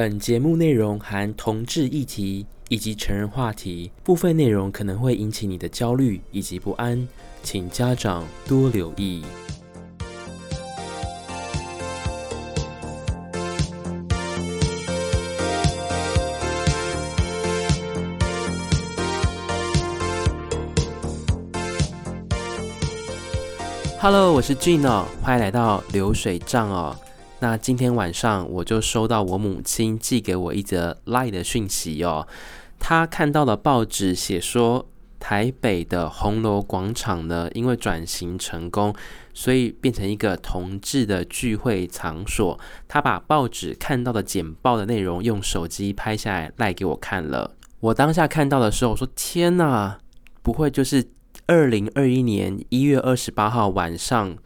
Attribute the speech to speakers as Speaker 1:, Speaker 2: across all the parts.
Speaker 1: 本节目内容含同志议题以及成人话题，部分内容可能会引起你的焦虑以及不安，请家长多留意。Hello，我是 Gino，欢迎来到流水账哦。那今天晚上我就收到我母亲寄给我一则 LINE 的讯息哦。她看到了报纸写说，台北的红楼广场呢，因为转型成功，所以变成一个同志的聚会场所。她把报纸看到的简报的内容用手机拍下来赖给我看了。我当下看到的时候，我说：“天哪，不会就是……”二零二一年一月二十八号晚上，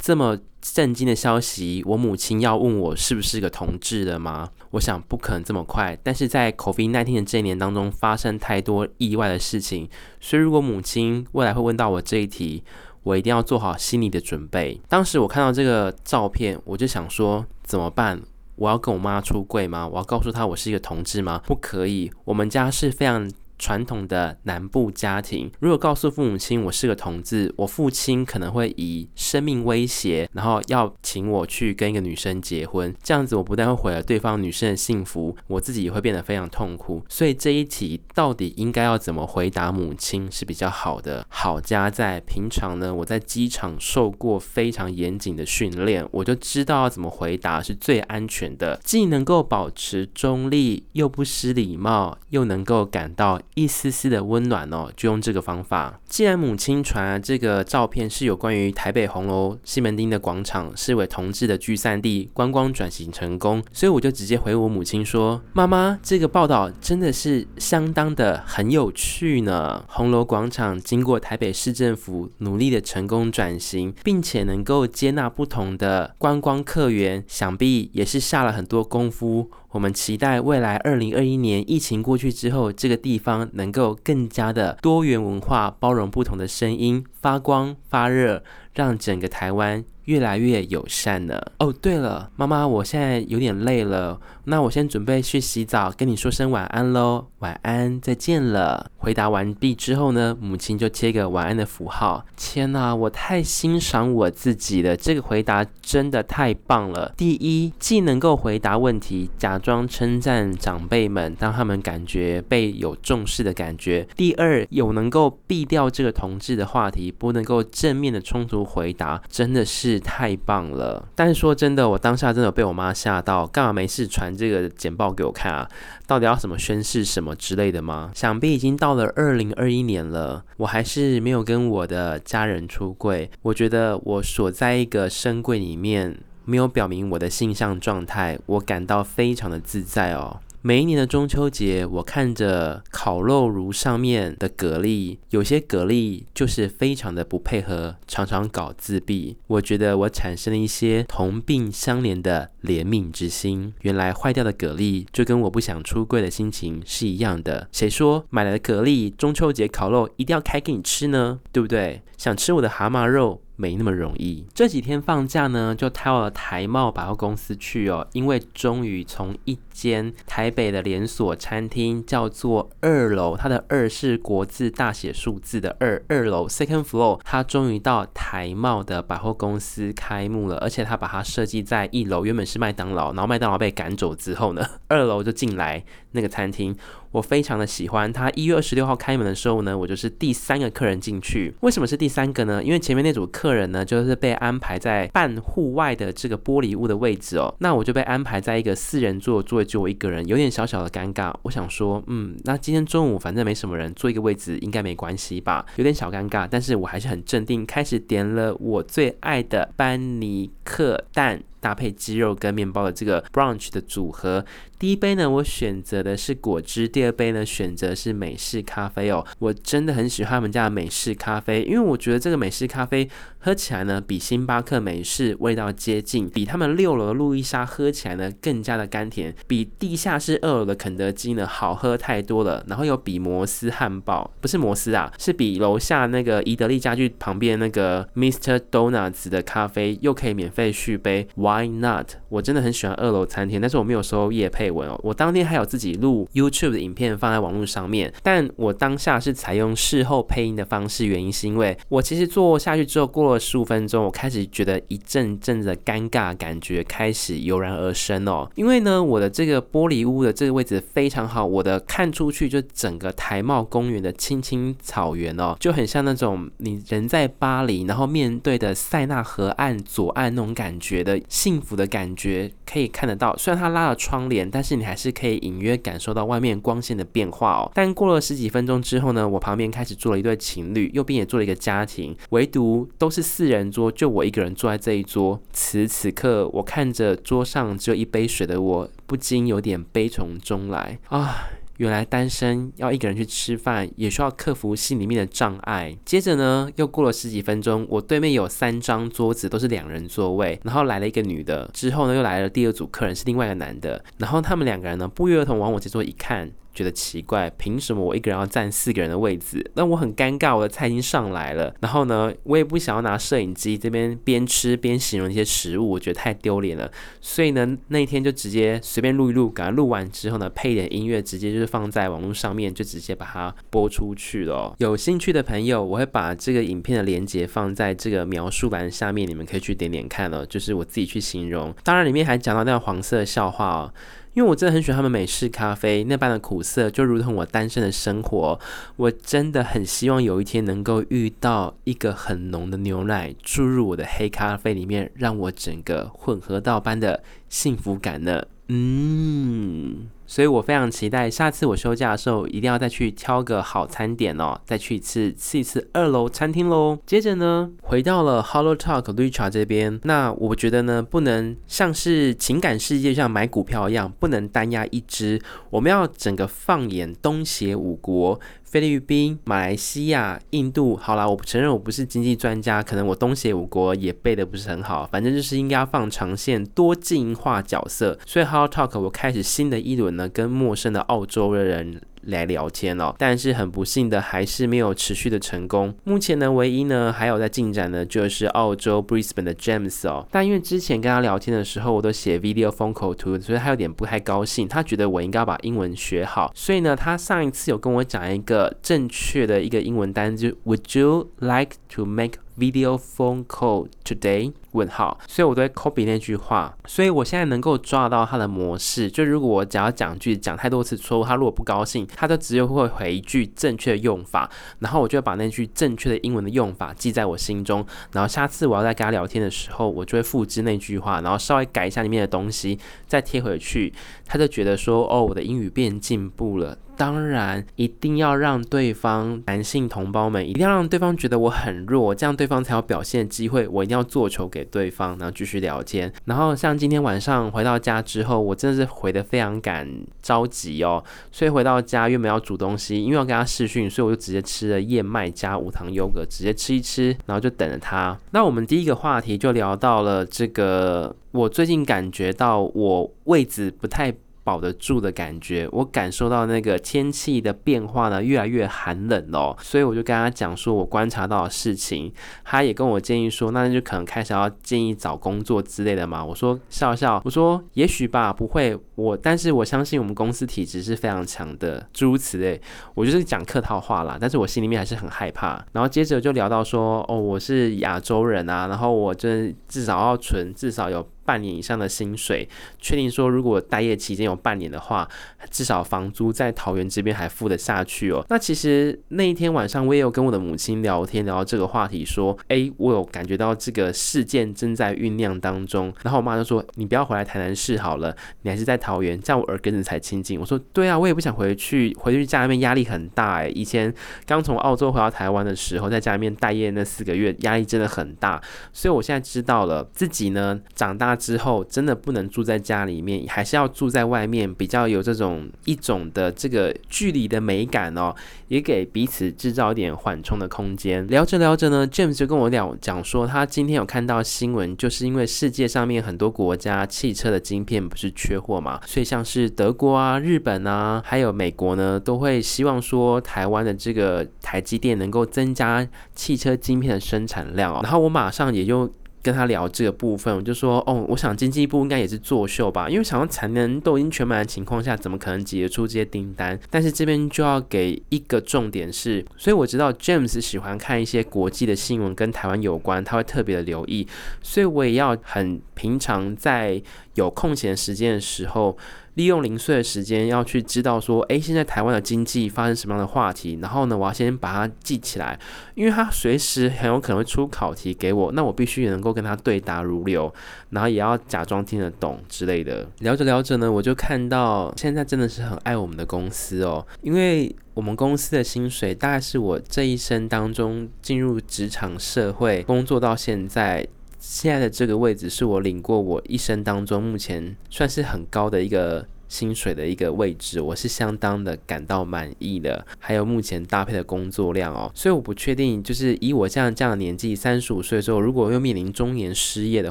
Speaker 1: 这么震惊的消息，我母亲要问我是不是个同志的吗？我想不可能这么快。但是在 COVID-19 的这一年当中，发生太多意外的事情，所以如果母亲未来会问到我这一题，我一定要做好心理的准备。当时我看到这个照片，我就想说怎么办？我要跟我妈出柜吗？我要告诉她我是一个同志吗？不可以，我们家是非常。传统的南部家庭，如果告诉父母亲我是个同志，我父亲可能会以生命威胁，然后要请我去跟一个女生结婚。这样子，我不但会毁了对方女生的幸福，我自己也会变得非常痛苦。所以这一题到底应该要怎么回答母亲是比较好的？好家在平常呢，我在机场受过非常严谨的训练，我就知道要怎么回答是最安全的，既能够保持中立，又不失礼貌，又能够感到。一丝丝的温暖哦，就用这个方法。既然母亲传来这个照片是有关于台北红楼西门町的广场视为同志的聚散地，观光转型成功，所以我就直接回我母亲说：“妈妈，这个报道真的是相当的很有趣呢。红楼广场经过台北市政府努力的成功转型，并且能够接纳不同的观光客源，想必也是下了很多功夫。”我们期待未来二零二一年疫情过去之后，这个地方能够更加的多元文化，包容不同的声音，发光发热，让整个台湾越来越友善了。哦，对了，妈妈，我现在有点累了。那我先准备去洗澡，跟你说声晚安喽，晚安，再见了。回答完毕之后呢，母亲就贴个晚安的符号。天哪，我太欣赏我自己了，这个回答真的太棒了。第一，既能够回答问题，假装称赞长辈们，让他们感觉被有重视的感觉；第二，有能够避掉这个同志的话题，不能够正面的冲突回答，真的是太棒了。但是说真的，我当下真的被我妈吓到，干嘛没事传？这个简报给我看啊，到底要什么宣誓什么之类的吗？想必已经到了二零二一年了，我还是没有跟我的家人出柜。我觉得我锁在一个深柜里面，没有表明我的性向状态，我感到非常的自在哦。每一年的中秋节，我看着烤肉炉上面的蛤蜊，有些蛤蜊就是非常的不配合，常常搞自闭。我觉得我产生了一些同病相怜的怜悯之心。原来坏掉的蛤蜊就跟我不想出柜的心情是一样的。谁说买来的蛤蜊中秋节烤肉一定要开给你吃呢？对不对？想吃我的蛤蟆肉？没那么容易。这几天放假呢，就到了台贸百货公司去哦，因为终于从一间台北的连锁餐厅叫做二楼，它的二是国字大写数字的二，二楼 second floor，它终于到台贸的百货公司开幕了，而且它把它设计在一楼，原本是麦当劳，然后麦当劳被赶走之后呢，二楼就进来那个餐厅。我非常的喜欢它。一月二十六号开门的时候呢，我就是第三个客人进去。为什么是第三个呢？因为前面那组客人呢，就是被安排在半户外的这个玻璃屋的位置哦。那我就被安排在一个四人座座位，就我一个人，有点小小的尴尬。我想说，嗯，那今天中午反正没什么人，坐一个位置应该没关系吧？有点小尴尬，但是我还是很镇定，开始点了我最爱的班尼克蛋。搭配鸡肉跟面包的这个 brunch 的组合，第一杯呢，我选择的是果汁；第二杯呢，选择是美式咖啡哦。我真的很喜欢他们家的美式咖啡，因为我觉得这个美式咖啡喝起来呢，比星巴克美式味道接近，比他们六楼的路易莎喝起来呢更加的甘甜，比地下室二楼的肯德基呢好喝太多了。然后有比摩斯汉堡，不是摩斯啊，是比楼下那个宜得利家具旁边那个 Mr. Donuts 的咖啡又可以免费续杯。Why not？我真的很喜欢二楼餐厅，但是我没有收夜配我当天还有自己录 YouTube 的影片放在网络上面，但我当下是采用事后配音的方式，原因是因为我其实坐下去之后，过了十五分钟，我开始觉得一阵阵的尴尬感觉开始油然而生哦。因为呢，我的这个玻璃屋的这个位置非常好，我的看出去就整个台茂公园的青青草原哦，就很像那种你人在巴黎，然后面对的塞纳河岸左岸那种感觉的幸福的感觉，可以看得到。虽然它拉了窗帘，但但是你还是可以隐约感受到外面光线的变化哦。但过了十几分钟之后呢，我旁边开始坐了一对情侣，右边也坐了一个家庭，唯独都是四人桌，就我一个人坐在这一桌。此此刻，我看着桌上只有一杯水的我，不禁有点悲从中来啊。原来单身要一个人去吃饭，也需要克服心里面的障碍。接着呢，又过了十几分钟，我对面有三张桌子，都是两人座位，然后来了一个女的，之后呢，又来了第二组客人，是另外一个男的，然后他们两个人呢，不约而同往我这桌一看。觉得奇怪，凭什么我一个人要占四个人的位置？那我很尴尬，我的菜已经上来了，然后呢，我也不想要拿摄影机这边边吃边形容一些食物，我觉得太丢脸了。所以呢，那一天就直接随便录一录，赶快录完之后呢，配一点音乐，直接就是放在网络上面，就直接把它播出去了。有兴趣的朋友，我会把这个影片的连接放在这个描述栏下面，你们可以去点点看哦。就是我自己去形容，当然里面还讲到那个黄色笑话哦。因为我真的很喜欢他们美式咖啡那般的苦涩，就如同我单身的生活。我真的很希望有一天能够遇到一个很浓的牛奶注入我的黑咖啡里面，让我整个混合到般的幸福感呢。嗯。所以我非常期待下次我休假的时候，一定要再去挑个好餐点哦，再去一次吃一次二楼餐厅喽。接着呢，回到了 Hollow Talk Richard 这边，那我觉得呢，不能像是情感世界像买股票一样，不能单押一只，我们要整个放眼东邪五国。菲律宾、马来西亚、印度，好啦，我不承认我不是经济专家，可能我东协五国也背的不是很好，反正就是应该要放长线，多进化角色。所以 How Talk 我开始新的一轮呢，跟陌生的澳洲的人。来聊天哦，但是很不幸的还是没有持续的成功。目前呢，唯一呢还有在进展的，就是澳洲 Brisbane 的 James 哦。但因为之前跟他聊天的时候，我都写 video phone call to，所以他有点不太高兴。他觉得我应该要把英文学好，所以呢，他上一次有跟我讲一个正确的一个英文单字，Would you like to make Video phone call today？问号，所以我都会 copy 那句话，所以我现在能够抓到他的模式。就如果我只要讲句讲太多次错误，他如果不高兴，他就直接会回一句正确的用法，然后我就会把那句正确的英文的用法记在我心中，然后下次我要再跟他聊天的时候，我就会复制那句话，然后稍微改一下里面的东西，再贴回去，他就觉得说，哦，我的英语变进步了。当然，一定要让对方男性同胞们一定要让对方觉得我很弱，这样对方才有表现机会。我一定要做球给给对方，然后继续聊天。然后像今天晚上回到家之后，我真的是回得非常赶着急哦，所以回到家又没有煮东西，因为要跟他试训，所以我就直接吃了燕麦加无糖优格，直接吃一吃，然后就等着他。那我们第一个话题就聊到了这个，我最近感觉到我位置不太。保得住的感觉，我感受到那个天气的变化呢，越来越寒冷了，所以我就跟他讲说，我观察到的事情，他也跟我建议说，那就可能开始要建议找工作之类的嘛。我说笑笑，我说也许吧，不会，我但是我相信我们公司体质是非常强的，诸如此类，我就是讲客套话啦，但是我心里面还是很害怕。然后接着就聊到说，哦，我是亚洲人啊，然后我就至少要存，至少有。半年以上的薪水，确定说如果待业期间有半年的话，至少房租在桃园这边还付得下去哦。那其实那一天晚上我也有跟我的母亲聊天，聊到这个话题，说，诶，我有感觉到这个事件正在酝酿当中。然后我妈就说，你不要回来台南市好了，你还是在桃园，这样我耳根子才清净。我说，对啊，我也不想回去，回去家里面压力很大诶，以前刚从澳洲回到台湾的时候，在家里面待业那四个月，压力真的很大。所以我现在知道了，自己呢长大。之后真的不能住在家里面，还是要住在外面，比较有这种一种的这个距离的美感哦，也给彼此制造一点缓冲的空间。聊着聊着呢，James 就跟我聊讲说，他今天有看到新闻，就是因为世界上面很多国家汽车的晶片不是缺货嘛，所以像是德国啊、日本啊，还有美国呢，都会希望说台湾的这个台积电能够增加汽车晶片的生产量哦。然后我马上也就。跟他聊这个部分，我就说哦，我想经济部应该也是作秀吧，因为想要产能都已经全满的情况下，怎么可能挤得出这些订单？但是这边就要给一个重点是，所以我知道 James 喜欢看一些国际的新闻跟台湾有关，他会特别的留意，所以我也要很平常在有空闲时间的时候。利用零碎的时间要去知道说，诶，现在台湾的经济发生什么样的话题？然后呢，我要先把它记起来，因为他随时很有可能会出考题给我，那我必须也能够跟他对答如流，然后也要假装听得懂之类的。聊着聊着呢，我就看到现在真的是很爱我们的公司哦，因为我们公司的薪水大概是我这一生当中进入职场社会工作到现在。现在的这个位置是我领过我一生当中目前算是很高的一个薪水的一个位置，我是相当的感到满意的。还有目前搭配的工作量哦，所以我不确定，就是以我这样这样的年纪，三十五岁的时候，如果又面临中年失业的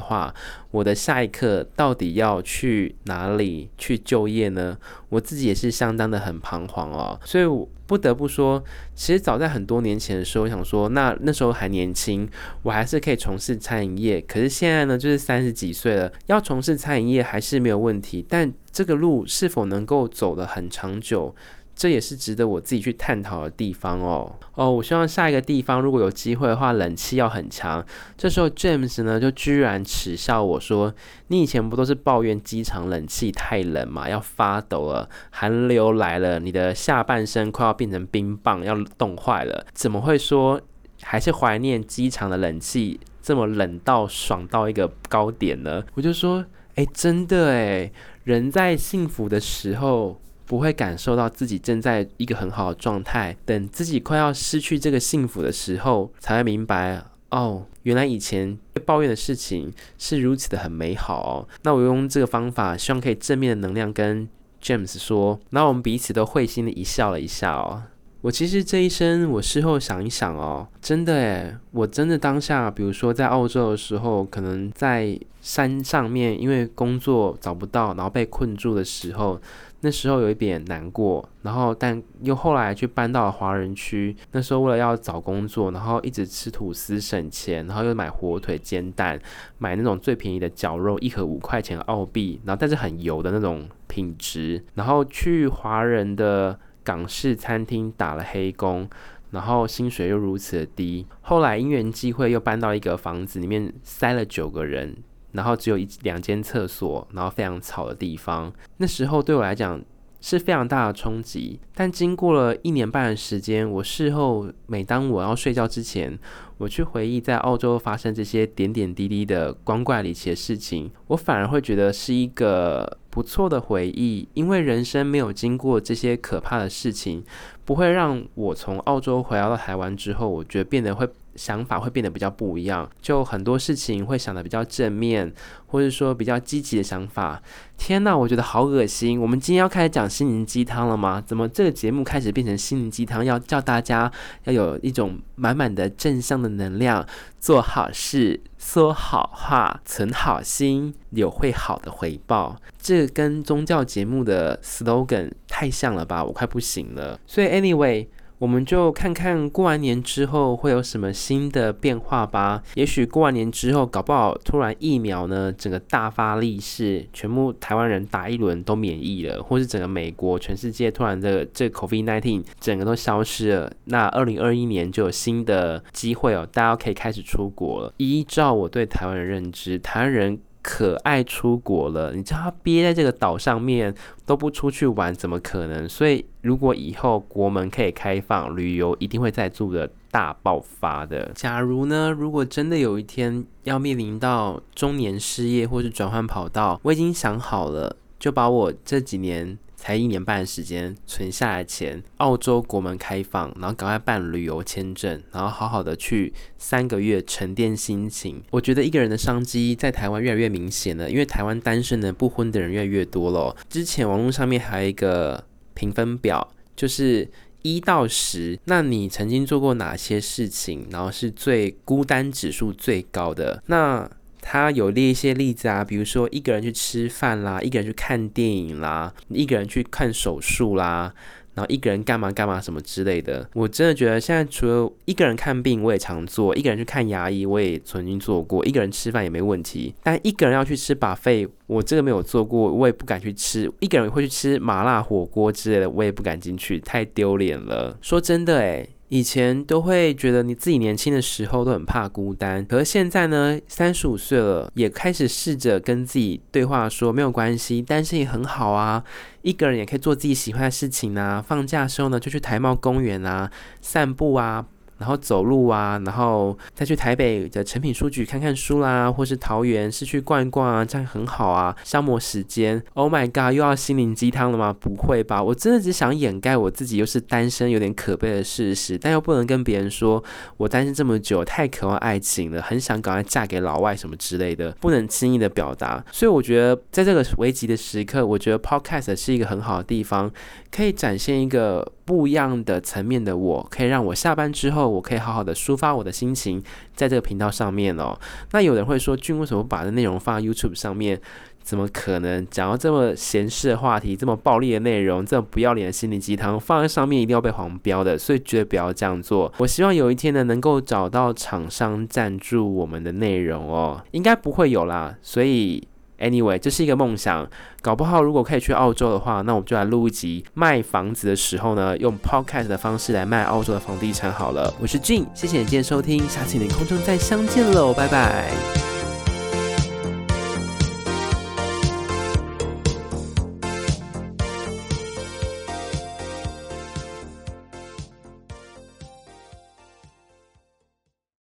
Speaker 1: 话，我的下一刻到底要去哪里去就业呢？我自己也是相当的很彷徨哦，所以不得不说，其实早在很多年前的时候，我想说，那那时候还年轻，我还是可以从事餐饮业。可是现在呢，就是三十几岁了，要从事餐饮业还是没有问题，但这个路是否能够走得很长久？这也是值得我自己去探讨的地方哦。哦，我希望下一个地方如果有机会的话，冷气要很强。这时候 James 呢就居然耻笑我说：“你以前不都是抱怨机场冷气太冷嘛，要发抖了，寒流来了，你的下半身快要变成冰棒，要冻坏了，怎么会说还是怀念机场的冷气这么冷到爽到一个高点呢？”我就说：“哎，真的哎，人在幸福的时候。”不会感受到自己正在一个很好的状态，等自己快要失去这个幸福的时候，才会明白哦，原来以前抱怨的事情是如此的很美好哦。那我用这个方法，希望可以正面的能量跟 James 说，然后我们彼此都会心的一笑了一下哦。我其实这一生，我事后想一想哦，真的诶，我真的当下，比如说在澳洲的时候，可能在山上面，因为工作找不到，然后被困住的时候，那时候有一点难过。然后，但又后来去搬到了华人区，那时候为了要找工作，然后一直吃吐司省钱，然后又买火腿、煎蛋，买那种最便宜的绞肉，一盒五块钱澳币，然后但是很油的那种品质，然后去华人的。港式餐厅打了黑工，然后薪水又如此的低。后来因缘际会又搬到一个房子里面，塞了九个人，然后只有一两间厕所，然后非常吵的地方。那时候对我来讲是非常大的冲击。但经过了一年半的时间，我事后每当我要睡觉之前，我去回忆在澳洲发生这些点点滴滴的光怪离奇的事情，我反而会觉得是一个。不错的回忆，因为人生没有经过这些可怕的事情，不会让我从澳洲回到台湾之后，我觉得变得会。想法会变得比较不一样，就很多事情会想得比较正面，或者说比较积极的想法。天哪，我觉得好恶心！我们今天要开始讲心灵鸡汤了吗？怎么这个节目开始变成心灵鸡汤？要叫大家要有一种满满的正向的能量，做好事，说好话，存好心，有会好的回报。这跟宗教节目的 slogan 太像了吧？我快不行了。所以 anyway。我们就看看过完年之后会有什么新的变化吧。也许过完年之后，搞不好突然疫苗呢，整个大发利市，全部台湾人打一轮都免疫了，或是整个美国、全世界突然的这个 COVID-19 整个都消失了。那二零二一年就有新的机会哦，大家可以开始出国了。依照我对台湾的认知，台湾人。可爱出国了，你知道他憋在这个岛上面都不出去玩，怎么可能？所以如果以后国门可以开放，旅游一定会再度的大爆发的。假如呢，如果真的有一天要面临到中年失业或是转换跑道，我已经想好了，就把我这几年。才一年半的时间存下来钱，澳洲国门开放，然后赶快办旅游签证，然后好好的去三个月沉淀心情。我觉得一个人的商机在台湾越来越明显了，因为台湾单身的不婚的人越来越多了。之前网络上面还有一个评分表，就是一到十，那你曾经做过哪些事情，然后是最孤单指数最高的？那他有列一些例子啊，比如说一个人去吃饭啦，一个人去看电影啦，一个人去看手术啦。然后一个人干嘛干嘛什么之类的，我真的觉得现在除了一个人看病，我也常做；一个人去看牙医，我也曾经做过；一个人吃饭也没问题。但一个人要去吃把肺我这个没有做过，我也不敢去吃。一个人会去吃麻辣火锅之类的，我也不敢进去，太丢脸了。说真的，诶。以前都会觉得你自己年轻的时候都很怕孤单，可是现在呢，三十五岁了，也开始试着跟自己对话说，没有关系，单身也很好啊，一个人也可以做自己喜欢的事情啊。放假的时候呢，就去台茂公园啊，散步啊。然后走路啊，然后再去台北的诚品书局看看书啦，或是桃园市区逛一逛啊，这样很好啊，消磨时间。Oh my god，又要心灵鸡汤了吗？不会吧，我真的只想掩盖我自己又是单身有点可悲的事实，但又不能跟别人说我单身这么久，太渴望爱情了，很想赶快嫁给老外什么之类的，不能轻易的表达。所以我觉得在这个危急的时刻，我觉得 Podcast 是一个很好的地方，可以展现一个不一样的层面的我，可以让我下班之后。我可以好好的抒发我的心情，在这个频道上面哦。那有人会说，俊为什么把这内容放在 YouTube 上面？怎么可能讲到这么闲适的话题，这么暴力的内容，这么不要脸的心灵鸡汤，放在上面一定要被黄标的，所以绝对不要这样做。我希望有一天呢，能够找到厂商赞助我们的内容哦，应该不会有啦，所以。Anyway，这是一个梦想，搞不好如果可以去澳洲的话，那我们就来录一集卖房子的时候呢，用 Podcast 的方式来卖澳洲的房地产好了。我是 Jun，谢谢你今天收听，下次你空中再相见喽，拜拜。